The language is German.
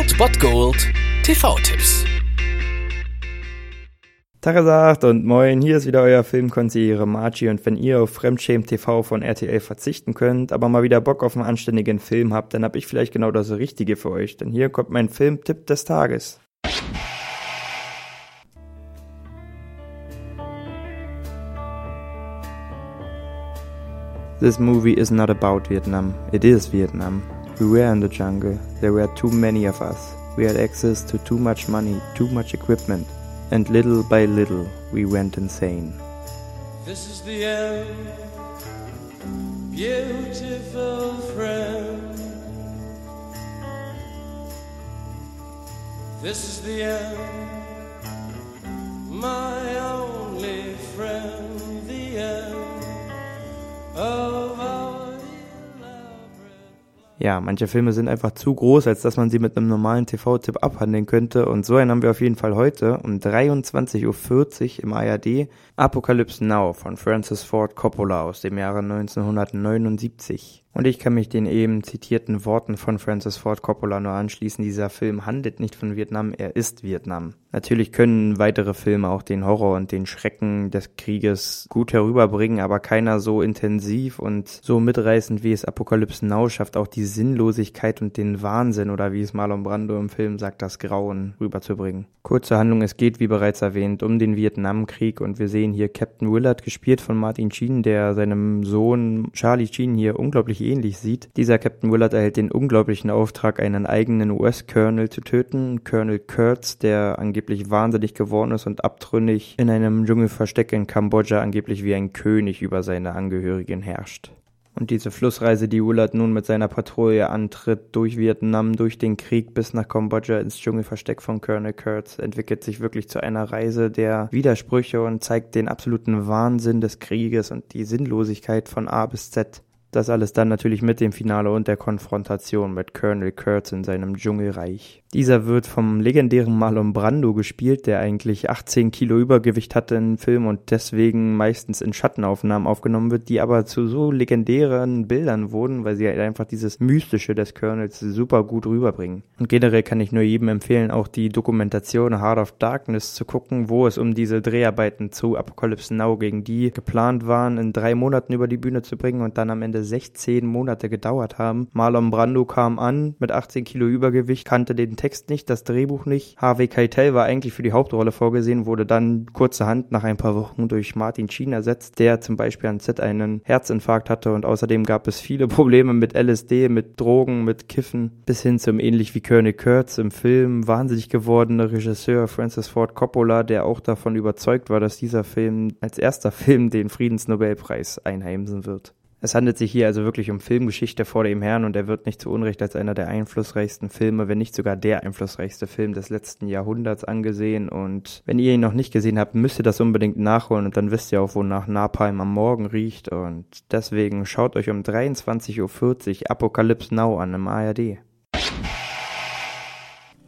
Old Bot Gold TV-Tipps. Tagesagt und moin, hier ist wieder euer Filmkonsigliere Margie und wenn ihr auf Fremdschämen TV von RTL verzichten könnt, aber mal wieder Bock auf einen anständigen Film habt, dann hab ich vielleicht genau das Richtige für euch, denn hier kommt mein Filmtipp des Tages. This movie is not about Vietnam, it is Vietnam. We were in the jungle, there were too many of us. We had access to too much money, too much equipment. and little by little we went insane. This is the end, beautiful friend. This is the end, my ja, manche Filme sind einfach zu groß, als dass man sie mit einem normalen TV-Tipp abhandeln könnte. Und so einen haben wir auf jeden Fall heute um 23.40 Uhr im ARD. Apocalypse Now von Francis Ford Coppola aus dem Jahre 1979. Und ich kann mich den eben zitierten Worten von Francis Ford Coppola nur anschließen. Dieser Film handelt nicht von Vietnam, er ist Vietnam. Natürlich können weitere Filme auch den Horror und den Schrecken des Krieges gut herüberbringen, aber keiner so intensiv und so mitreißend wie es Apokalypse Now schafft, auch die Sinnlosigkeit und den Wahnsinn oder wie es Marlon Brando im Film sagt, das Grauen rüberzubringen. Kurze Handlung, es geht, wie bereits erwähnt, um den Vietnamkrieg und wir sehen hier Captain Willard, gespielt von Martin Sheen, der seinem Sohn Charlie Sheen hier unglaublich sich ähnlich sieht. Dieser Captain Willard erhält den unglaublichen Auftrag, einen eigenen US-Colonel zu töten, Colonel Kurtz, der angeblich wahnsinnig geworden ist und abtrünnig in einem Dschungelversteck in Kambodscha angeblich wie ein König über seine Angehörigen herrscht. Und diese Flussreise, die Willard nun mit seiner Patrouille antritt, durch Vietnam, durch den Krieg bis nach Kambodscha ins Dschungelversteck von Colonel Kurtz, entwickelt sich wirklich zu einer Reise der Widersprüche und zeigt den absoluten Wahnsinn des Krieges und die Sinnlosigkeit von A bis Z. Das alles dann natürlich mit dem Finale und der Konfrontation mit Colonel Kurtz in seinem Dschungelreich. Dieser wird vom legendären Marlon Brando gespielt, der eigentlich 18 Kilo Übergewicht hatte im Film und deswegen meistens in Schattenaufnahmen aufgenommen wird, die aber zu so legendären Bildern wurden, weil sie halt einfach dieses Mystische des Colonels super gut rüberbringen. Und generell kann ich nur jedem empfehlen, auch die Dokumentation Heart of Darkness zu gucken, wo es um diese Dreharbeiten zu Apocalypse Now ging, die geplant waren, in drei Monaten über die Bühne zu bringen und dann am Ende 16 Monate gedauert haben. Marlon Brando kam an mit 18 Kilo Übergewicht, kannte den Text nicht, das Drehbuch nicht. Harvey Keitel war eigentlich für die Hauptrolle vorgesehen, wurde dann kurzerhand nach ein paar Wochen durch Martin Sheen ersetzt, der zum Beispiel an Set einen Herzinfarkt hatte und außerdem gab es viele Probleme mit LSD, mit Drogen, mit Kiffen, bis hin zum ähnlich wie Colonel Kurtz im Film wahnsinnig gewordene Regisseur Francis Ford Coppola, der auch davon überzeugt war, dass dieser Film als erster Film den Friedensnobelpreis einheimsen wird. Es handelt sich hier also wirklich um Filmgeschichte vor dem Herrn und er wird nicht zu Unrecht als einer der einflussreichsten Filme, wenn nicht sogar der einflussreichste Film des letzten Jahrhunderts angesehen. Und wenn ihr ihn noch nicht gesehen habt, müsst ihr das unbedingt nachholen und dann wisst ihr auch, wonach Napalm am Morgen riecht. Und deswegen schaut euch um 23.40 Uhr Apocalypse Now an im ARD.